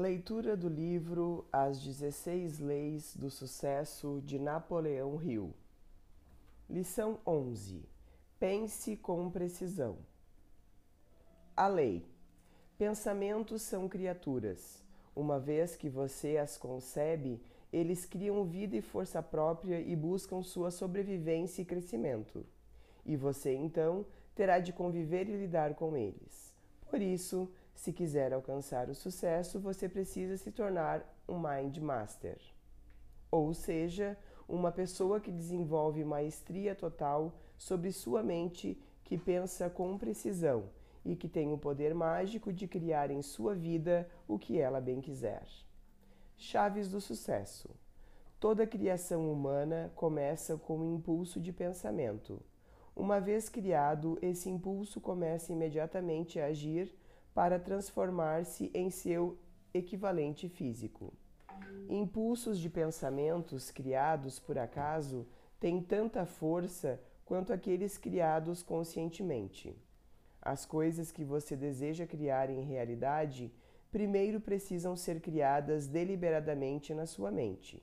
Leitura do livro As 16 Leis do Sucesso de Napoleão Hill. Lição 11. Pense com precisão. A lei. Pensamentos são criaturas. Uma vez que você as concebe, eles criam vida e força própria e buscam sua sobrevivência e crescimento. E você então terá de conviver e lidar com eles. Por isso, se quiser alcançar o sucesso, você precisa se tornar um Mind Master. Ou seja, uma pessoa que desenvolve maestria total sobre sua mente, que pensa com precisão e que tem o poder mágico de criar em sua vida o que ela bem quiser. Chaves do sucesso. Toda criação humana começa com um impulso de pensamento. Uma vez criado, esse impulso começa imediatamente a agir para transformar-se em seu equivalente físico. Impulsos de pensamentos criados por acaso têm tanta força quanto aqueles criados conscientemente. As coisas que você deseja criar em realidade primeiro precisam ser criadas deliberadamente na sua mente.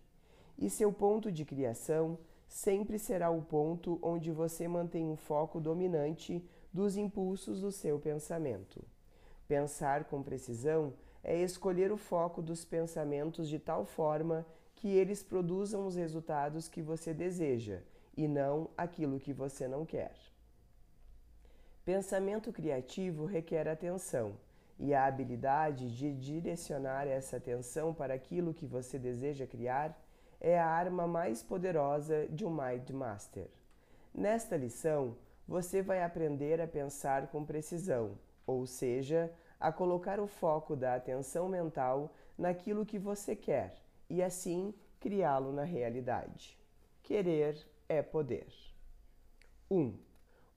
E seu ponto de criação sempre será o ponto onde você mantém um foco dominante dos impulsos do seu pensamento. Pensar com precisão é escolher o foco dos pensamentos de tal forma que eles produzam os resultados que você deseja e não aquilo que você não quer. Pensamento criativo requer atenção, e a habilidade de direcionar essa atenção para aquilo que você deseja criar é a arma mais poderosa de um Mind Master. Nesta lição, você vai aprender a pensar com precisão ou seja, a colocar o foco da atenção mental naquilo que você quer e assim criá-lo na realidade. Querer é poder. 1. Um,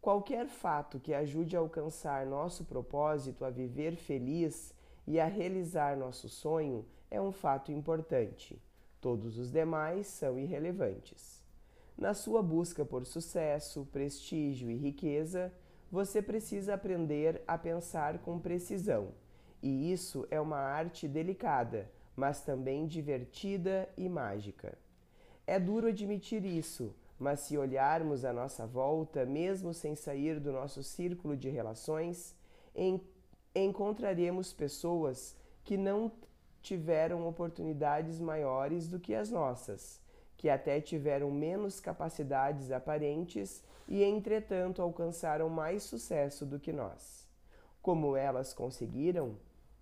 qualquer fato que ajude a alcançar nosso propósito a viver feliz e a realizar nosso sonho é um fato importante. Todos os demais são irrelevantes. Na sua busca por sucesso, prestígio e riqueza, você precisa aprender a pensar com precisão. E isso é uma arte delicada, mas também divertida e mágica. É duro admitir isso, mas se olharmos à nossa volta, mesmo sem sair do nosso círculo de relações, en encontraremos pessoas que não tiveram oportunidades maiores do que as nossas, que até tiveram menos capacidades aparentes e, entretanto, alcançaram mais sucesso do que nós. Como elas conseguiram?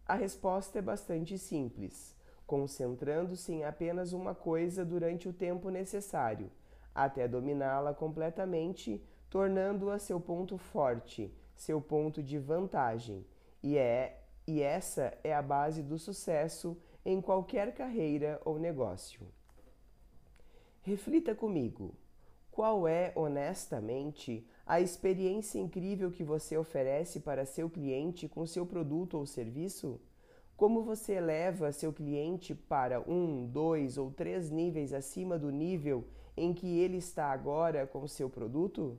A resposta é bastante simples, concentrando-se em apenas uma coisa durante o tempo necessário, até dominá-la completamente, tornando-a seu ponto forte, seu ponto de vantagem. E é e essa é a base do sucesso em qualquer carreira ou negócio. Reflita comigo. Qual é, honestamente, a experiência incrível que você oferece para seu cliente com seu produto ou serviço? Como você eleva seu cliente para um, dois ou três níveis acima do nível em que ele está agora com seu produto?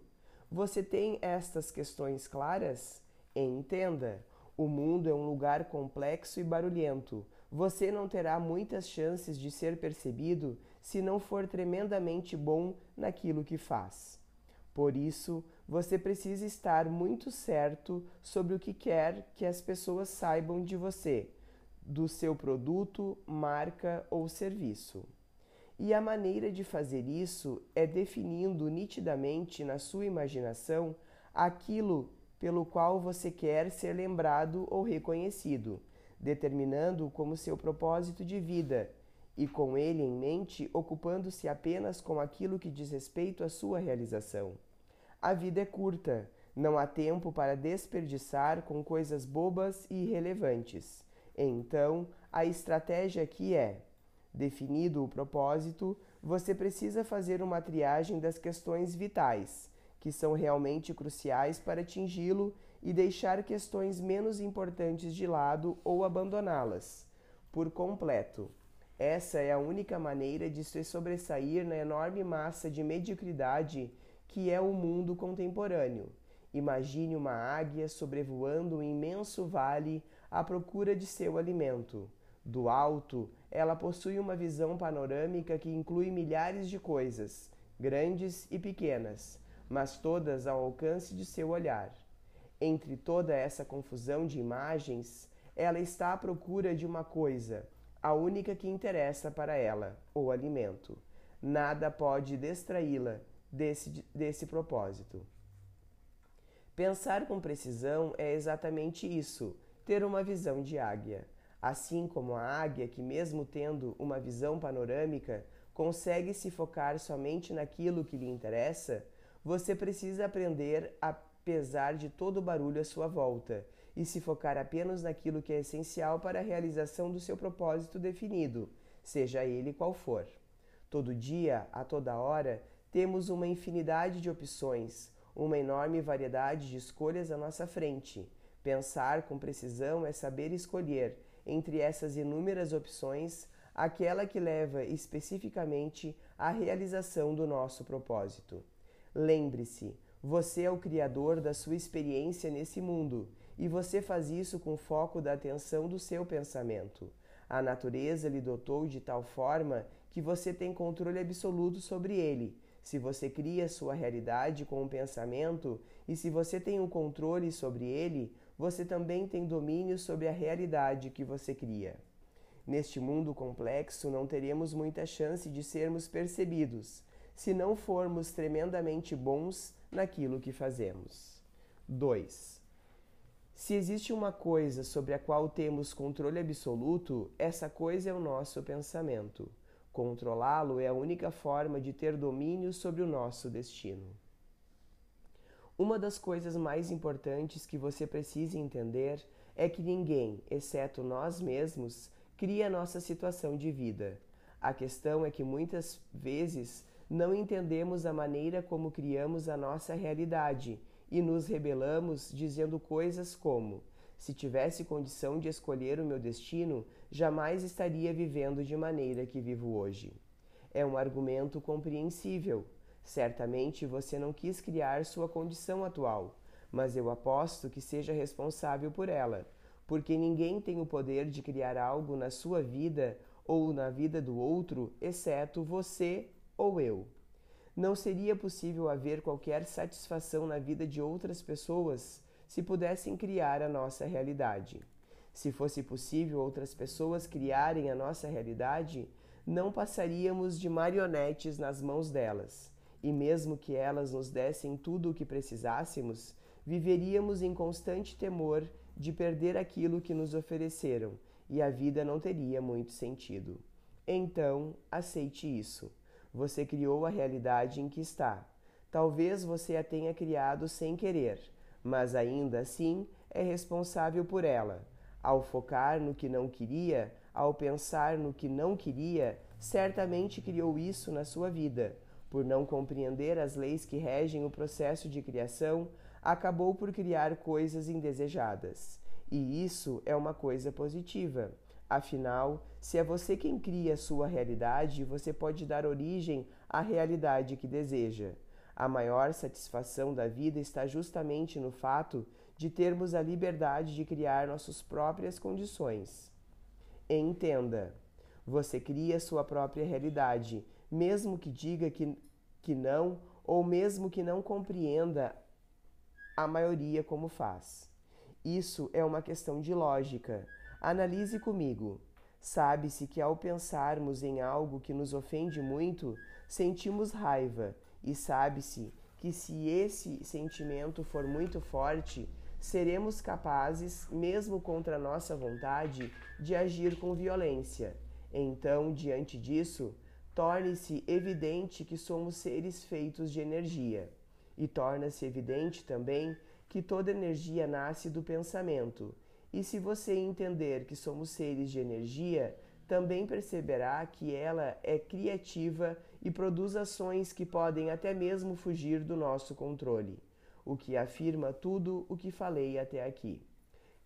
Você tem estas questões claras? Entenda: o mundo é um lugar complexo e barulhento. Você não terá muitas chances de ser percebido se não for tremendamente bom naquilo que faz. Por isso, você precisa estar muito certo sobre o que quer que as pessoas saibam de você, do seu produto, marca ou serviço. E a maneira de fazer isso é definindo nitidamente na sua imaginação aquilo pelo qual você quer ser lembrado ou reconhecido, determinando como seu propósito de vida e com ele em mente, ocupando-se apenas com aquilo que diz respeito à sua realização. A vida é curta, não há tempo para desperdiçar com coisas bobas e irrelevantes. Então, a estratégia aqui é: definido o propósito, você precisa fazer uma triagem das questões vitais, que são realmente cruciais para atingi-lo, e deixar questões menos importantes de lado ou abandoná-las por completo. Essa é a única maneira de se sobressair na enorme massa de mediocridade que é o mundo contemporâneo. Imagine uma águia sobrevoando um imenso vale à procura de seu alimento. Do alto, ela possui uma visão panorâmica que inclui milhares de coisas, grandes e pequenas, mas todas ao alcance de seu olhar. Entre toda essa confusão de imagens, ela está à procura de uma coisa, a única que interessa para ela, o alimento. Nada pode distraí-la desse, desse propósito. Pensar com precisão é exatamente isso, ter uma visão de águia. Assim como a águia, que, mesmo tendo uma visão panorâmica, consegue se focar somente naquilo que lhe interessa, você precisa aprender a pesar de todo o barulho à sua volta e se focar apenas naquilo que é essencial para a realização do seu propósito definido, seja ele qual for. Todo dia, a toda hora, temos uma infinidade de opções, uma enorme variedade de escolhas à nossa frente. Pensar com precisão é saber escolher, entre essas inúmeras opções, aquela que leva especificamente à realização do nosso propósito. Lembre-se, você é o criador da sua experiência nesse mundo e você faz isso com foco da atenção do seu pensamento. A natureza lhe dotou de tal forma que você tem controle absoluto sobre ele. Se você cria sua realidade com um pensamento e se você tem um controle sobre ele, você também tem domínio sobre a realidade que você cria. Neste mundo complexo, não teremos muita chance de sermos percebidos se não formos tremendamente bons naquilo que fazemos. 2. Se existe uma coisa sobre a qual temos controle absoluto, essa coisa é o nosso pensamento. Controlá-lo é a única forma de ter domínio sobre o nosso destino. Uma das coisas mais importantes que você precisa entender é que ninguém, exceto nós mesmos, cria nossa situação de vida. A questão é que muitas vezes não entendemos a maneira como criamos a nossa realidade e nos rebelamos dizendo coisas como: se tivesse condição de escolher o meu destino, jamais estaria vivendo de maneira que vivo hoje. É um argumento compreensível. Certamente você não quis criar sua condição atual, mas eu aposto que seja responsável por ela, porque ninguém tem o poder de criar algo na sua vida ou na vida do outro, exceto você ou eu não seria possível haver qualquer satisfação na vida de outras pessoas se pudessem criar a nossa realidade. Se fosse possível outras pessoas criarem a nossa realidade, não passaríamos de marionetes nas mãos delas, e mesmo que elas nos dessem tudo o que precisássemos, viveríamos em constante temor de perder aquilo que nos ofereceram, e a vida não teria muito sentido. Então, aceite isso. Você criou a realidade em que está. Talvez você a tenha criado sem querer, mas ainda assim é responsável por ela. Ao focar no que não queria, ao pensar no que não queria, certamente criou isso na sua vida. Por não compreender as leis que regem o processo de criação, acabou por criar coisas indesejadas. E isso é uma coisa positiva. Afinal, se é você quem cria a sua realidade, você pode dar origem à realidade que deseja. A maior satisfação da vida está justamente no fato de termos a liberdade de criar nossas próprias condições. Entenda, você cria sua própria realidade, mesmo que diga que, que não, ou mesmo que não compreenda a maioria como faz. Isso é uma questão de lógica Analise comigo. Sabe-se que ao pensarmos em algo que nos ofende muito, sentimos raiva, e sabe-se que se esse sentimento for muito forte, seremos capazes, mesmo contra nossa vontade, de agir com violência. Então, diante disso, torne-se evidente que somos seres feitos de energia. E torna-se evidente também que toda energia nasce do pensamento e se você entender que somos seres de energia, também perceberá que ela é criativa e produz ações que podem até mesmo fugir do nosso controle, o que afirma tudo o que falei até aqui.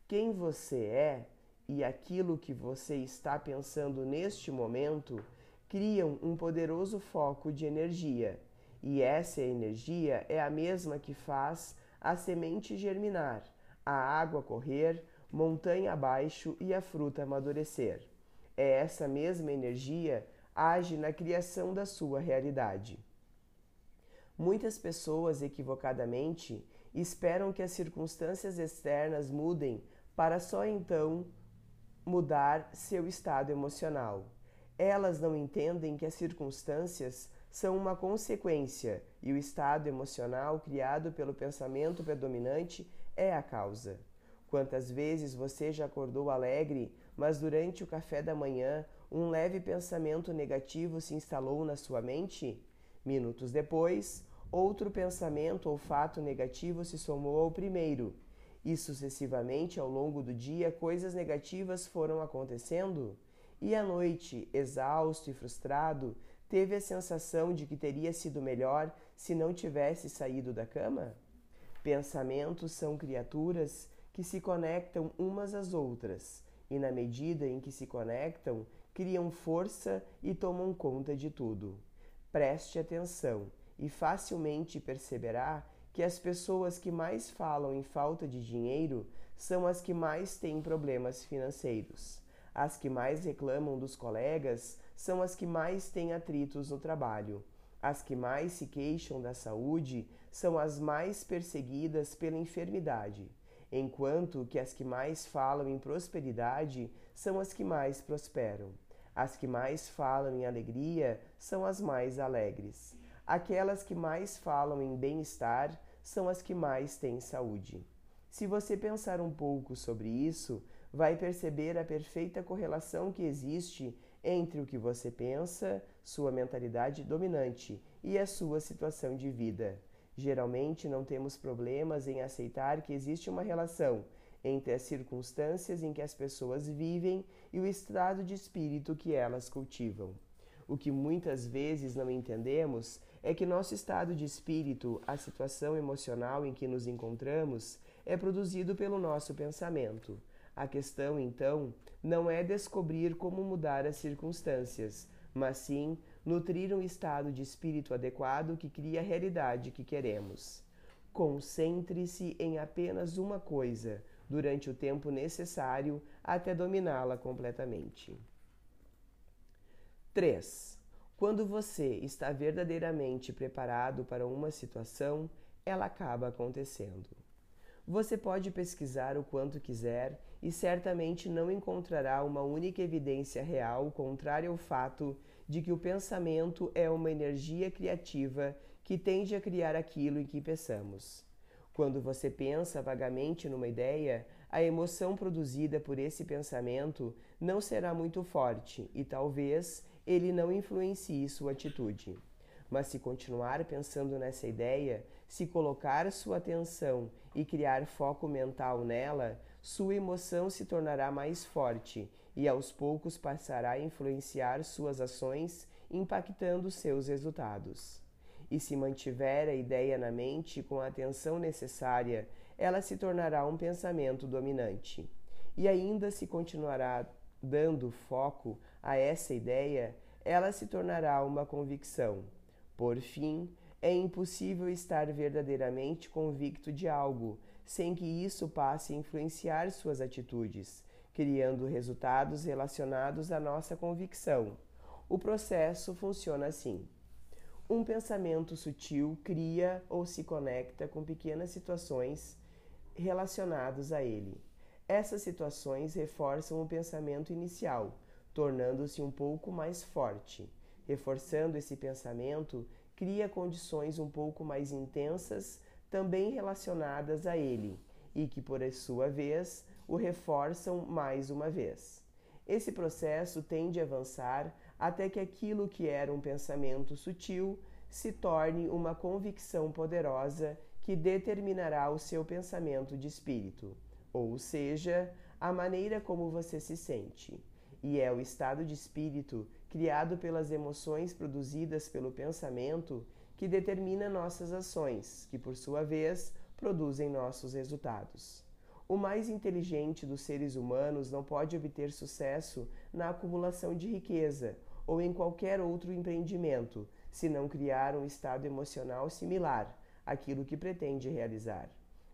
Quem você é e aquilo que você está pensando neste momento criam um poderoso foco de energia, e essa energia é a mesma que faz a semente germinar, a água correr, montanha abaixo e a fruta amadurecer. É essa mesma energia age na criação da sua realidade. Muitas pessoas equivocadamente esperam que as circunstâncias externas mudem para só então mudar seu estado emocional. Elas não entendem que as circunstâncias são uma consequência e o estado emocional criado pelo pensamento predominante é a causa. Quantas vezes você já acordou alegre, mas durante o café da manhã um leve pensamento negativo se instalou na sua mente? Minutos depois, outro pensamento ou fato negativo se somou ao primeiro, e sucessivamente ao longo do dia coisas negativas foram acontecendo? E à noite, exausto e frustrado, teve a sensação de que teria sido melhor se não tivesse saído da cama? Pensamentos são criaturas que se conectam umas às outras, e na medida em que se conectam, criam força e tomam conta de tudo. Preste atenção e facilmente perceberá que as pessoas que mais falam em falta de dinheiro são as que mais têm problemas financeiros. As que mais reclamam dos colegas são as que mais têm atritos no trabalho. As que mais se queixam da saúde são as mais perseguidas pela enfermidade, enquanto que as que mais falam em prosperidade são as que mais prosperam. As que mais falam em alegria são as mais alegres. Aquelas que mais falam em bem-estar são as que mais têm saúde. Se você pensar um pouco sobre isso, vai perceber a perfeita correlação que existe entre o que você pensa, sua mentalidade dominante e a sua situação de vida. Geralmente não temos problemas em aceitar que existe uma relação entre as circunstâncias em que as pessoas vivem e o estado de espírito que elas cultivam. O que muitas vezes não entendemos é que nosso estado de espírito, a situação emocional em que nos encontramos, é produzido pelo nosso pensamento. A questão, então, não é descobrir como mudar as circunstâncias, mas sim nutrir um estado de espírito adequado que cria a realidade que queremos. Concentre-se em apenas uma coisa durante o tempo necessário até dominá-la completamente. 3. Quando você está verdadeiramente preparado para uma situação, ela acaba acontecendo. Você pode pesquisar o quanto quiser e certamente não encontrará uma única evidência real contrária ao fato de que o pensamento é uma energia criativa que tende a criar aquilo em que pensamos. Quando você pensa vagamente numa ideia, a emoção produzida por esse pensamento não será muito forte e talvez ele não influencie sua atitude. Mas se continuar pensando nessa ideia, se colocar sua atenção e criar foco mental nela, sua emoção se tornará mais forte e aos poucos passará a influenciar suas ações, impactando seus resultados. E se mantiver a ideia na mente com a atenção necessária, ela se tornará um pensamento dominante. E ainda se continuará dando foco a essa ideia, ela se tornará uma convicção. Por fim, é impossível estar verdadeiramente convicto de algo sem que isso passe a influenciar suas atitudes, criando resultados relacionados à nossa convicção. O processo funciona assim. Um pensamento sutil cria ou se conecta com pequenas situações relacionadas a ele. Essas situações reforçam o pensamento inicial, tornando-se um pouco mais forte. Reforçando esse pensamento, cria condições um pouco mais intensas, também relacionadas a ele, e que, por sua vez, o reforçam mais uma vez. Esse processo tende a avançar até que aquilo que era um pensamento sutil se torne uma convicção poderosa que determinará o seu pensamento de espírito, ou seja, a maneira como você se sente e é o estado de espírito criado pelas emoções produzidas pelo pensamento que determina nossas ações, que por sua vez produzem nossos resultados. O mais inteligente dos seres humanos não pode obter sucesso na acumulação de riqueza ou em qualquer outro empreendimento se não criar um estado emocional similar àquilo que pretende realizar.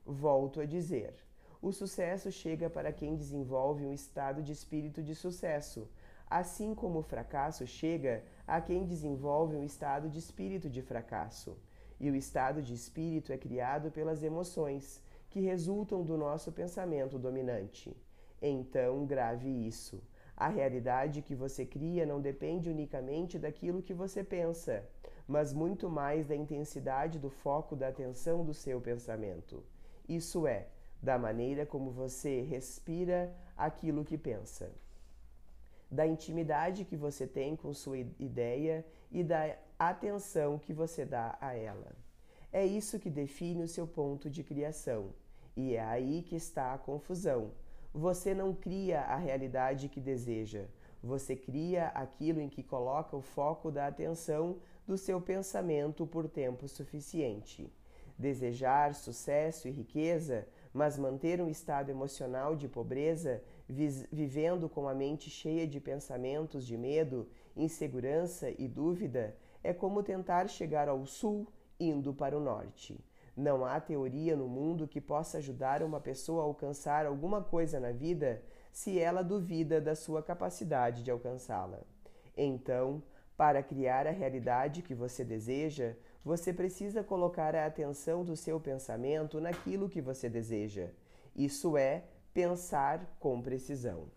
Volto a dizer: o sucesso chega para quem desenvolve um estado de espírito de sucesso, assim como o fracasso chega a quem desenvolve um estado de espírito de fracasso. E o estado de espírito é criado pelas emoções, que resultam do nosso pensamento dominante. Então, grave isso. A realidade que você cria não depende unicamente daquilo que você pensa, mas muito mais da intensidade do foco da atenção do seu pensamento. Isso é, da maneira como você respira aquilo que pensa, da intimidade que você tem com sua ideia e da atenção que você dá a ela. É isso que define o seu ponto de criação, e é aí que está a confusão. Você não cria a realidade que deseja, você cria aquilo em que coloca o foco da atenção do seu pensamento por tempo suficiente. Desejar sucesso e riqueza, mas manter um estado emocional de pobreza, vivendo com a mente cheia de pensamentos de medo, insegurança e dúvida, é como tentar chegar ao sul indo para o norte. Não há teoria no mundo que possa ajudar uma pessoa a alcançar alguma coisa na vida se ela duvida da sua capacidade de alcançá-la. Então, para criar a realidade que você deseja, você precisa colocar a atenção do seu pensamento naquilo que você deseja. Isso é pensar com precisão.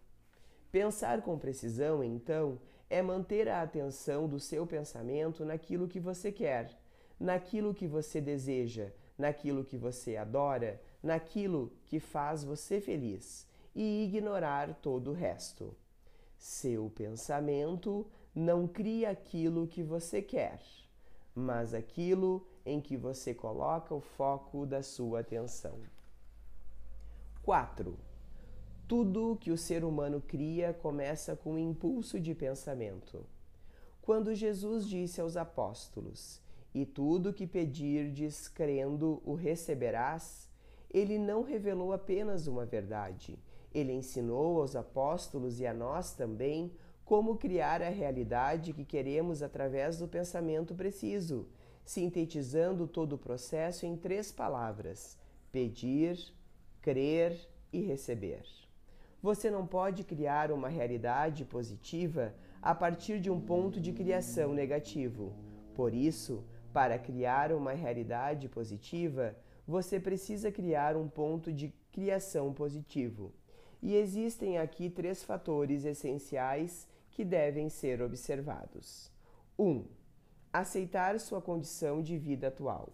Pensar com precisão, então, é manter a atenção do seu pensamento naquilo que você quer, naquilo que você deseja, naquilo que você adora, naquilo que faz você feliz e ignorar todo o resto. Seu pensamento não cria aquilo que você quer, mas aquilo em que você coloca o foco da sua atenção. 4. Tudo que o ser humano cria começa com um impulso de pensamento. Quando Jesus disse aos apóstolos: e tudo que pedirdes crendo o receberás, ele não revelou apenas uma verdade, ele ensinou aos apóstolos e a nós também como criar a realidade que queremos através do pensamento preciso, sintetizando todo o processo em três palavras: pedir, crer e receber. Você não pode criar uma realidade positiva a partir de um ponto de criação negativo. Por isso, para criar uma realidade positiva, você precisa criar um ponto de criação positivo. E existem aqui três fatores essenciais que devem ser observados. 1. Um, aceitar sua condição de vida atual.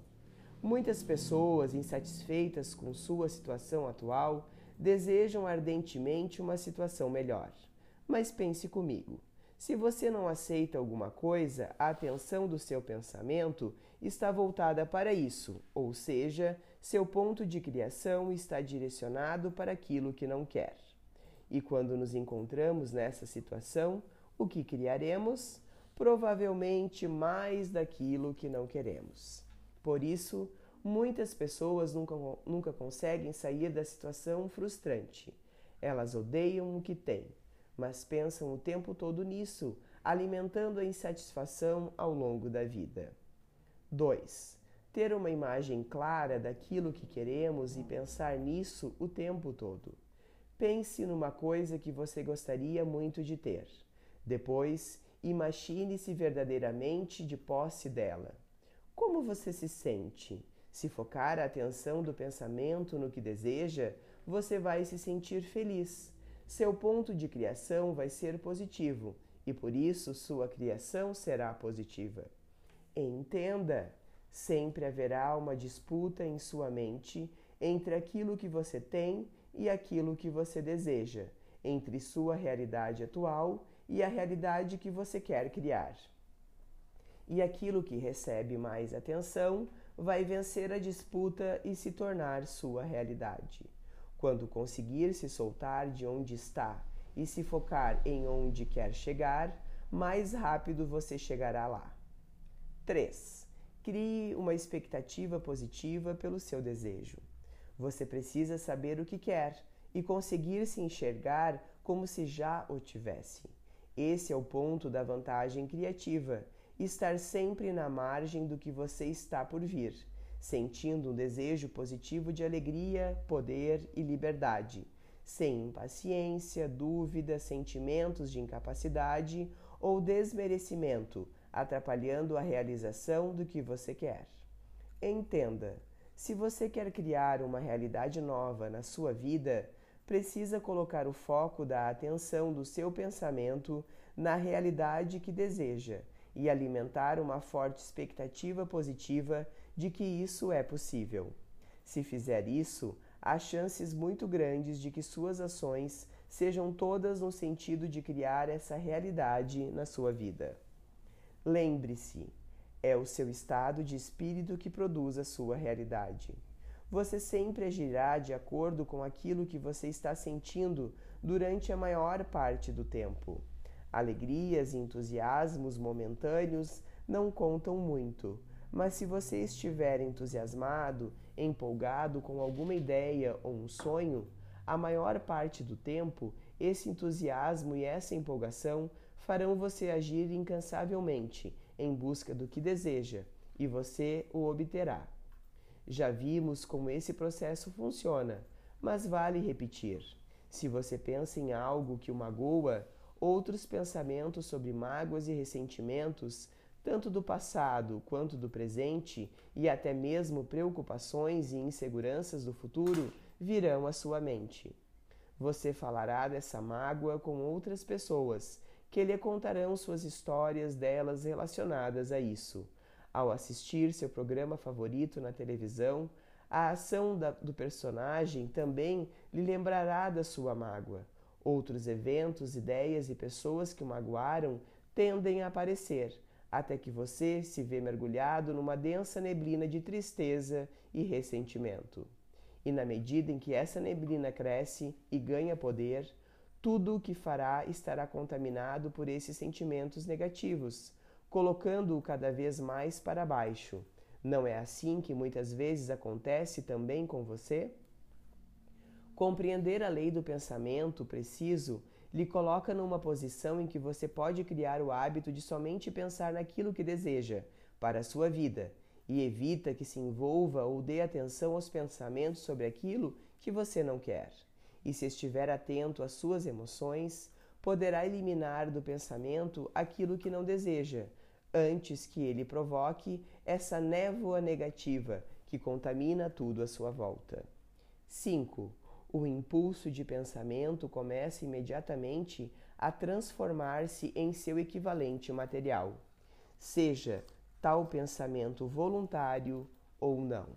Muitas pessoas insatisfeitas com sua situação atual desejam ardentemente uma situação melhor. Mas pense comigo: se você não aceita alguma coisa, a atenção do seu pensamento está voltada para isso, ou seja, seu ponto de criação está direcionado para aquilo que não quer. E quando nos encontramos nessa situação, o que criaremos? Provavelmente mais daquilo que não queremos. Por isso, muitas pessoas nunca, nunca conseguem sair da situação frustrante. Elas odeiam o que têm mas pensam o tempo todo nisso, alimentando a insatisfação ao longo da vida. 2. Ter uma imagem clara daquilo que queremos e pensar nisso o tempo todo. Pense numa coisa que você gostaria muito de ter. Depois, imagine-se verdadeiramente de posse dela. Como você se sente? Se focar a atenção do pensamento no que deseja, você vai se sentir feliz seu ponto de criação vai ser positivo e por isso sua criação será positiva. Entenda, sempre haverá uma disputa em sua mente entre aquilo que você tem e aquilo que você deseja, entre sua realidade atual e a realidade que você quer criar. E aquilo que recebe mais atenção vai vencer a disputa e se tornar sua realidade. Quando conseguir se soltar de onde está e se focar em onde quer chegar, mais rápido você chegará lá. 3. Crie uma expectativa positiva pelo seu desejo. Você precisa saber o que quer e conseguir se enxergar como se já o tivesse. Esse é o ponto da vantagem criativa, estar sempre na margem do que você está por vir sentindo um desejo positivo de alegria, poder e liberdade, sem impaciência, dúvida, sentimentos de incapacidade ou desmerecimento, atrapalhando a realização do que você quer. Entenda: se você quer criar uma realidade nova na sua vida, precisa colocar o foco da atenção do seu pensamento na realidade que deseja e alimentar uma forte expectativa positiva de que isso é possível. Se fizer isso, há chances muito grandes de que suas ações sejam todas no sentido de criar essa realidade na sua vida. Lembre-se, é o seu estado de espírito que produz a sua realidade. Você sempre agirá de acordo com aquilo que você está sentindo durante a maior parte do tempo. Alegrias e entusiasmos momentâneos não contam muito, mas se você estiver entusiasmado, empolgado com alguma ideia ou um sonho, a maior parte do tempo esse entusiasmo e essa empolgação farão você agir incansavelmente em busca do que deseja e você o obterá. Já vimos como esse processo funciona, mas vale repetir. Se você pensa em algo que o magoa, outros pensamentos sobre mágoas e ressentimentos, tanto do passado quanto do presente, e até mesmo preocupações e inseguranças do futuro, virão à sua mente. Você falará dessa mágoa com outras pessoas, que lhe contarão suas histórias delas relacionadas a isso ao assistir seu programa favorito na televisão, a ação da, do personagem também lhe lembrará da sua mágoa. Outros eventos, ideias e pessoas que o magoaram tendem a aparecer, até que você se vê mergulhado numa densa neblina de tristeza e ressentimento. E na medida em que essa neblina cresce e ganha poder, tudo o que fará estará contaminado por esses sentimentos negativos, colocando-o cada vez mais para baixo. Não é assim que muitas vezes acontece também com você? Compreender a lei do pensamento preciso lhe coloca numa posição em que você pode criar o hábito de somente pensar naquilo que deseja para a sua vida e evita que se envolva ou dê atenção aos pensamentos sobre aquilo que você não quer. E se estiver atento às suas emoções, poderá eliminar do pensamento aquilo que não deseja, antes que ele provoque essa névoa negativa que contamina tudo à sua volta. 5. O impulso de pensamento começa imediatamente a transformar-se em seu equivalente material, seja tal pensamento voluntário ou não.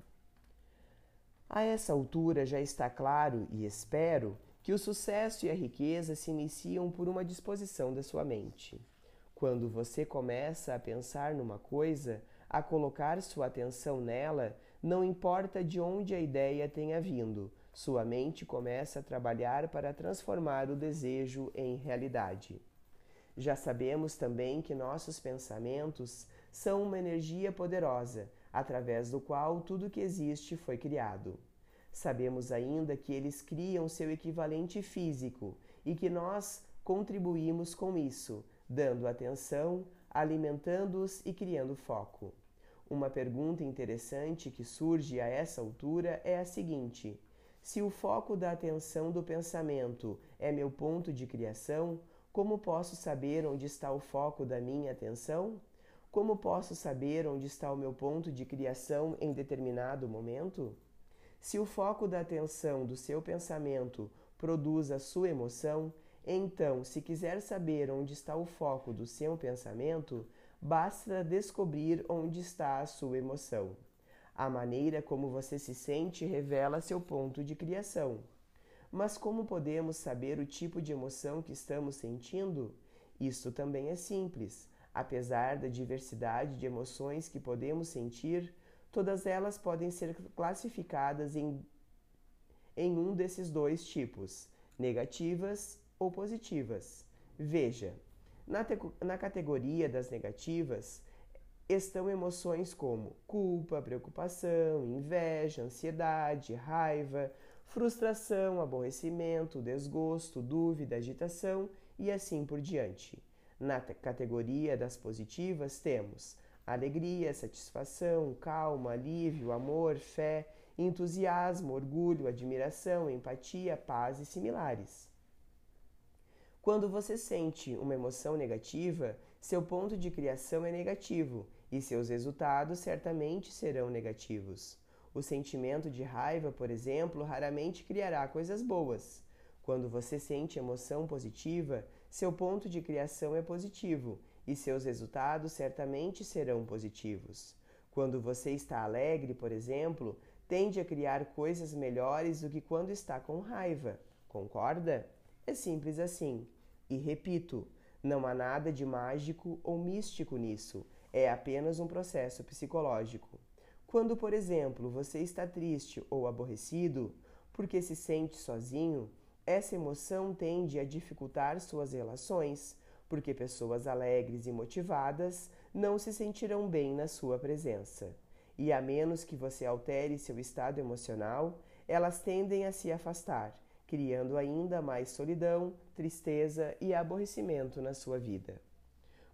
A essa altura já está claro, e espero, que o sucesso e a riqueza se iniciam por uma disposição da sua mente. Quando você começa a pensar numa coisa, a colocar sua atenção nela, não importa de onde a ideia tenha vindo, sua mente começa a trabalhar para transformar o desejo em realidade. Já sabemos também que nossos pensamentos são uma energia poderosa, através do qual tudo que existe foi criado. Sabemos ainda que eles criam seu equivalente físico e que nós contribuímos com isso, dando atenção, alimentando-os e criando foco. Uma pergunta interessante que surge a essa altura é a seguinte: se o foco da atenção do pensamento é meu ponto de criação, como posso saber onde está o foco da minha atenção? Como posso saber onde está o meu ponto de criação em determinado momento? Se o foco da atenção do seu pensamento produz a sua emoção, então, se quiser saber onde está o foco do seu pensamento, basta descobrir onde está a sua emoção. A maneira como você se sente revela seu ponto de criação. Mas como podemos saber o tipo de emoção que estamos sentindo? Isto também é simples. Apesar da diversidade de emoções que podemos sentir, todas elas podem ser classificadas em, em um desses dois tipos: negativas ou positivas. Veja, na, na categoria das negativas estão emoções como culpa, preocupação, inveja, ansiedade, raiva, frustração, aborrecimento, desgosto, dúvida, agitação e assim por diante. Na categoria das positivas temos alegria, satisfação, calma, alívio, amor, fé, entusiasmo, orgulho, admiração, empatia, paz e similares. Quando você sente uma emoção negativa, seu ponto de criação é negativo e seus resultados certamente serão negativos. O sentimento de raiva, por exemplo, raramente criará coisas boas. Quando você sente emoção positiva, seu ponto de criação é positivo e seus resultados certamente serão positivos. Quando você está alegre, por exemplo, tende a criar coisas melhores do que quando está com raiva. Concorda? É simples assim. E repito, não há nada de mágico ou místico nisso, é apenas um processo psicológico. Quando, por exemplo, você está triste ou aborrecido porque se sente sozinho, essa emoção tende a dificultar suas relações, porque pessoas alegres e motivadas não se sentirão bem na sua presença. E a menos que você altere seu estado emocional, elas tendem a se afastar, criando ainda mais solidão, tristeza e aborrecimento na sua vida.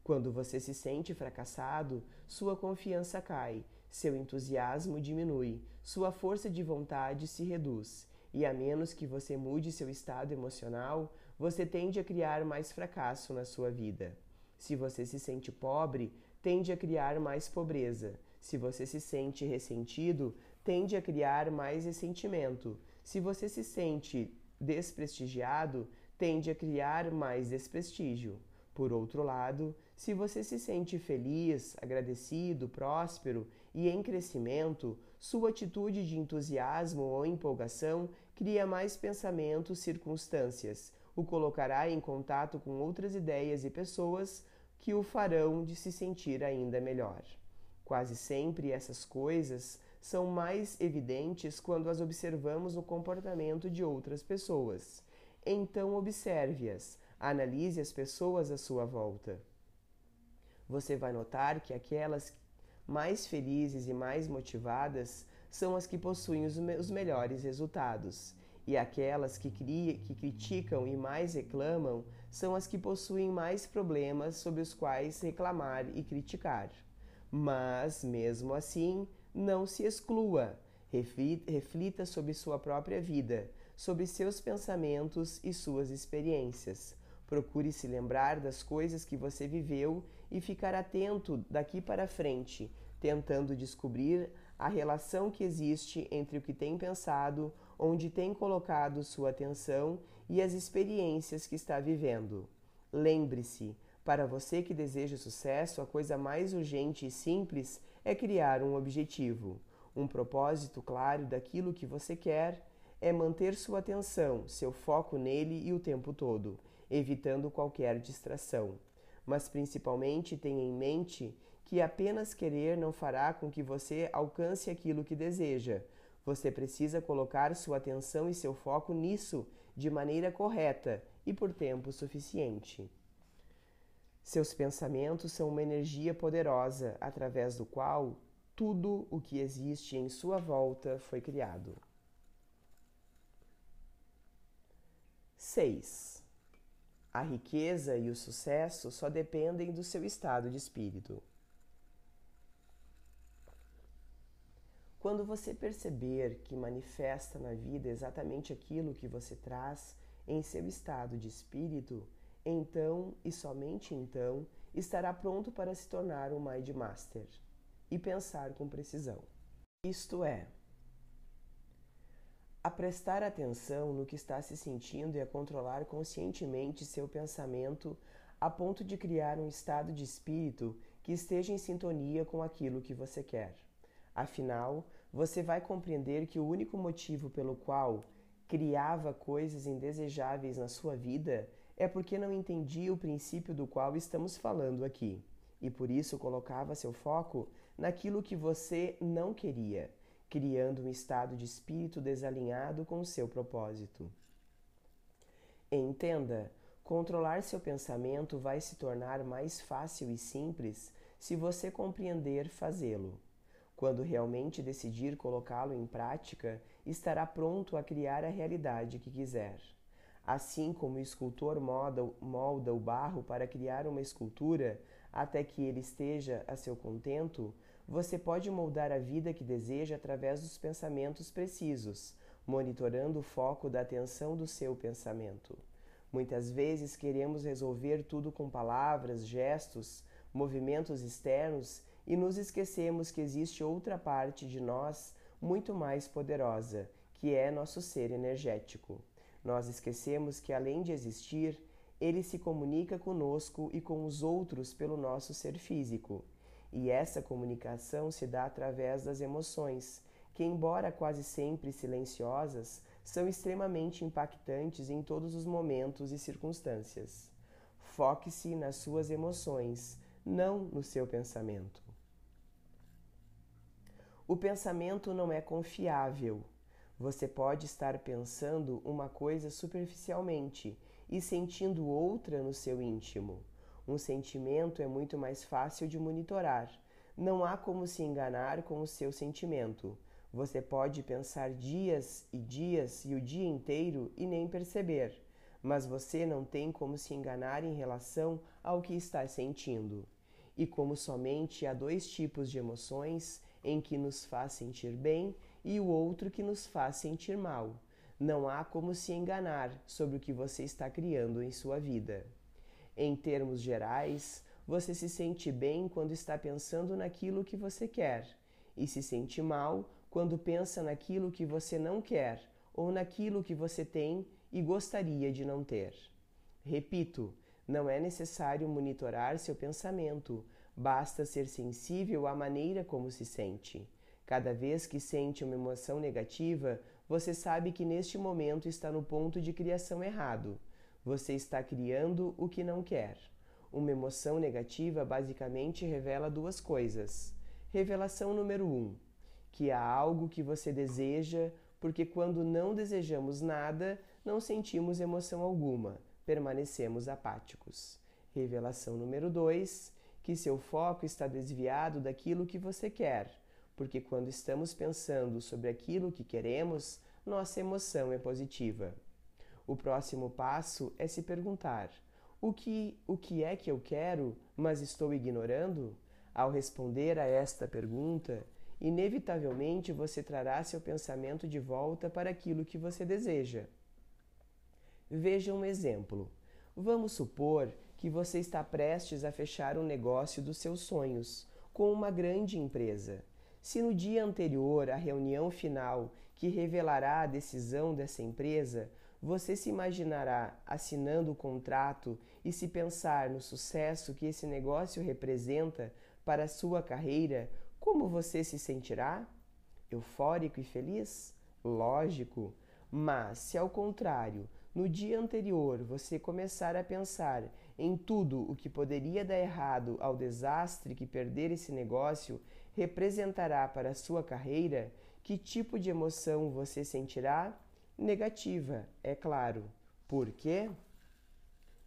Quando você se sente fracassado, sua confiança cai, seu entusiasmo diminui, sua força de vontade se reduz, e a menos que você mude seu estado emocional, você tende a criar mais fracasso na sua vida. Se você se sente pobre, tende a criar mais pobreza. Se você se sente ressentido, tende a criar mais ressentimento. Se você se sente desprestigiado, tende a criar mais desprestígio. Por outro lado, se você se sente feliz, agradecido, próspero e em crescimento, sua atitude de entusiasmo ou empolgação cria mais pensamentos, circunstâncias, o colocará em contato com outras ideias e pessoas que o farão de se sentir ainda melhor. Quase sempre essas coisas são mais evidentes quando as observamos no comportamento de outras pessoas. Então observe-as, analise as pessoas à sua volta. Você vai notar que aquelas mais felizes e mais motivadas são as que possuem os, me os melhores resultados, e aquelas que, que criticam e mais reclamam são as que possuem mais problemas sobre os quais reclamar e criticar. Mas, mesmo assim, não se exclua, reflita sobre sua própria vida, sobre seus pensamentos e suas experiências. Procure se lembrar das coisas que você viveu e ficar atento daqui para frente, tentando descobrir a relação que existe entre o que tem pensado, onde tem colocado sua atenção e as experiências que está vivendo. Lembre-se, para você que deseja sucesso, a coisa mais urgente e simples é criar um objetivo, um propósito claro daquilo que você quer, é manter sua atenção, seu foco nele e o tempo todo, evitando qualquer distração. Mas principalmente tenha em mente que apenas querer não fará com que você alcance aquilo que deseja. Você precisa colocar sua atenção e seu foco nisso de maneira correta e por tempo suficiente. Seus pensamentos são uma energia poderosa através do qual tudo o que existe em sua volta foi criado. 6. A riqueza e o sucesso só dependem do seu estado de espírito. Quando você perceber que manifesta na vida exatamente aquilo que você traz em seu estado de espírito, então e somente então estará pronto para se tornar um Mind Master e pensar com precisão. Isto é, a prestar atenção no que está se sentindo e a controlar conscientemente seu pensamento a ponto de criar um estado de espírito que esteja em sintonia com aquilo que você quer. Afinal, você vai compreender que o único motivo pelo qual criava coisas indesejáveis na sua vida é porque não entendia o princípio do qual estamos falando aqui, e por isso colocava seu foco naquilo que você não queria, criando um estado de espírito desalinhado com o seu propósito. Entenda, controlar seu pensamento vai se tornar mais fácil e simples se você compreender fazê-lo. Quando realmente decidir colocá-lo em prática, estará pronto a criar a realidade que quiser. Assim como o escultor molda, molda o barro para criar uma escultura até que ele esteja a seu contento, você pode moldar a vida que deseja através dos pensamentos precisos, monitorando o foco da atenção do seu pensamento. Muitas vezes queremos resolver tudo com palavras, gestos, movimentos externos e nos esquecemos que existe outra parte de nós muito mais poderosa, que é nosso ser energético. Nós esquecemos que, além de existir, ele se comunica conosco e com os outros pelo nosso ser físico. E essa comunicação se dá através das emoções, que, embora quase sempre silenciosas, são extremamente impactantes em todos os momentos e circunstâncias. Foque-se nas suas emoções, não no seu pensamento. O pensamento não é confiável. Você pode estar pensando uma coisa superficialmente e sentindo outra no seu íntimo. Um sentimento é muito mais fácil de monitorar. Não há como se enganar com o seu sentimento. Você pode pensar dias e dias e o dia inteiro e nem perceber, mas você não tem como se enganar em relação ao que está sentindo. E como somente há dois tipos de emoções, em que nos faz sentir bem e o outro que nos faz sentir mal. Não há como se enganar sobre o que você está criando em sua vida. Em termos gerais, você se sente bem quando está pensando naquilo que você quer e se sente mal quando pensa naquilo que você não quer ou naquilo que você tem e gostaria de não ter. Repito, não é necessário monitorar seu pensamento, basta ser sensível à maneira como se sente. Cada vez que sente uma emoção negativa, você sabe que neste momento está no ponto de criação errado. Você está criando o que não quer. Uma emoção negativa basicamente revela duas coisas. Revelação número um: que há algo que você deseja, porque quando não desejamos nada, não sentimos emoção alguma, permanecemos apáticos. Revelação número dois: que seu foco está desviado daquilo que você quer porque quando estamos pensando sobre aquilo que queremos, nossa emoção é positiva. O próximo passo é se perguntar: o que, o que é que eu quero, mas estou ignorando? Ao responder a esta pergunta, inevitavelmente você trará seu pensamento de volta para aquilo que você deseja. Veja um exemplo. Vamos supor que você está prestes a fechar um negócio dos seus sonhos com uma grande empresa. Se no dia anterior à reunião final que revelará a decisão dessa empresa, você se imaginará assinando o contrato e se pensar no sucesso que esse negócio representa para a sua carreira, como você se sentirá? Eufórico e feliz? Lógico. Mas, se ao contrário, no dia anterior você começar a pensar em tudo o que poderia dar errado ao desastre que perder esse negócio representará para a sua carreira, que tipo de emoção você sentirá? Negativa, é claro. Por quê?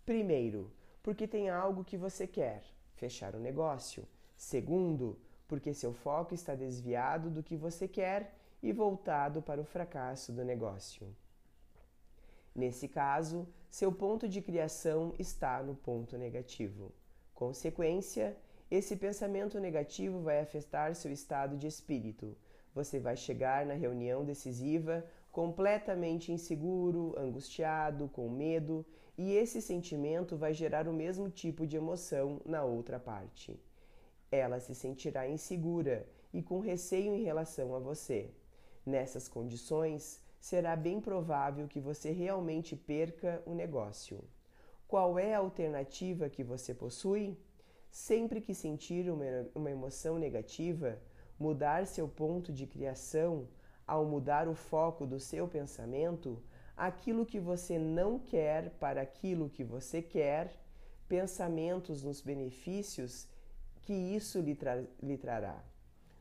Primeiro, porque tem algo que você quer, fechar o negócio. Segundo, porque seu foco está desviado do que você quer e voltado para o fracasso do negócio. Nesse caso, seu ponto de criação está no ponto negativo. Consequência, esse pensamento negativo vai afetar seu estado de espírito. Você vai chegar na reunião decisiva completamente inseguro, angustiado, com medo, e esse sentimento vai gerar o mesmo tipo de emoção na outra parte. Ela se sentirá insegura e com receio em relação a você. Nessas condições, será bem provável que você realmente perca o negócio. Qual é a alternativa que você possui? Sempre que sentir uma, emoção negativa, mudar seu ponto de criação, ao mudar o foco do seu pensamento, aquilo que você não quer para aquilo que você quer, pensamentos nos benefícios que isso lhe, tra lhe trará.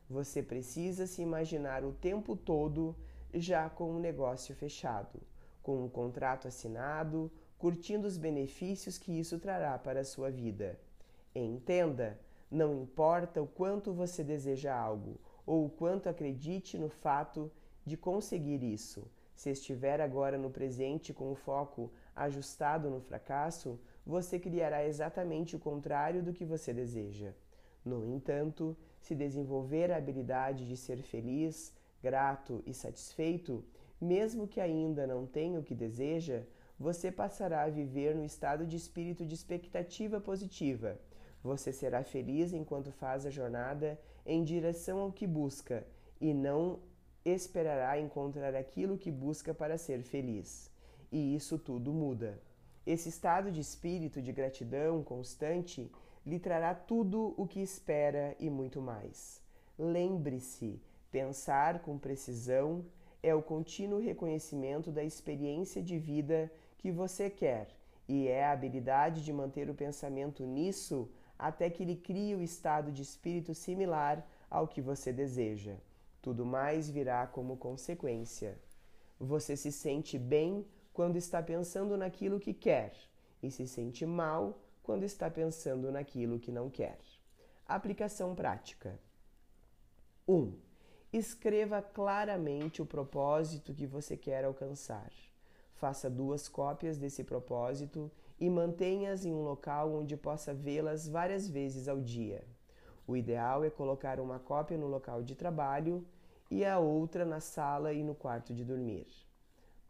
Você precisa se imaginar o tempo todo já com um negócio fechado, com um contrato assinado, curtindo os benefícios que isso trará para a sua vida. Entenda, não importa o quanto você deseja algo ou o quanto acredite no fato de conseguir isso. Se estiver agora no presente com o foco ajustado no fracasso, você criará exatamente o contrário do que você deseja. No entanto, se desenvolver a habilidade de ser feliz, grato e satisfeito, mesmo que ainda não tenha o que deseja, você passará a viver no estado de espírito de expectativa positiva. Você será feliz enquanto faz a jornada em direção ao que busca e não esperará encontrar aquilo que busca para ser feliz. E isso tudo muda. Esse estado de espírito de gratidão constante lhe trará tudo o que espera e muito mais. Lembre-se, pensar com precisão é o contínuo reconhecimento da experiência de vida que você quer e é a habilidade de manter o pensamento nisso até que ele crie o estado de espírito similar ao que você deseja. Tudo mais virá como consequência. Você se sente bem quando está pensando naquilo que quer e se sente mal quando está pensando naquilo que não quer. Aplicação prática: 1. Um, escreva claramente o propósito que você quer alcançar. Faça duas cópias desse propósito e mantenha-as em um local onde possa vê-las várias vezes ao dia. O ideal é colocar uma cópia no local de trabalho e a outra na sala e no quarto de dormir.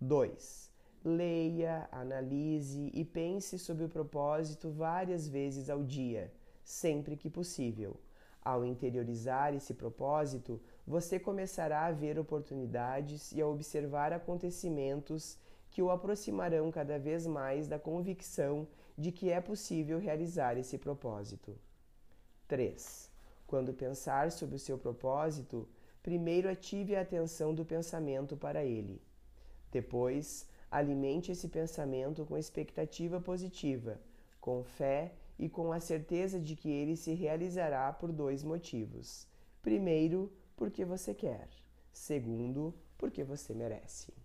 2. Leia, analise e pense sobre o propósito várias vezes ao dia, sempre que possível. Ao interiorizar esse propósito, você começará a ver oportunidades e a observar acontecimentos que o aproximarão cada vez mais da convicção de que é possível realizar esse propósito. 3. Quando pensar sobre o seu propósito, primeiro ative a atenção do pensamento para ele. Depois, alimente esse pensamento com expectativa positiva, com fé e com a certeza de que ele se realizará por dois motivos. Primeiro, porque você quer. Segundo, porque você merece.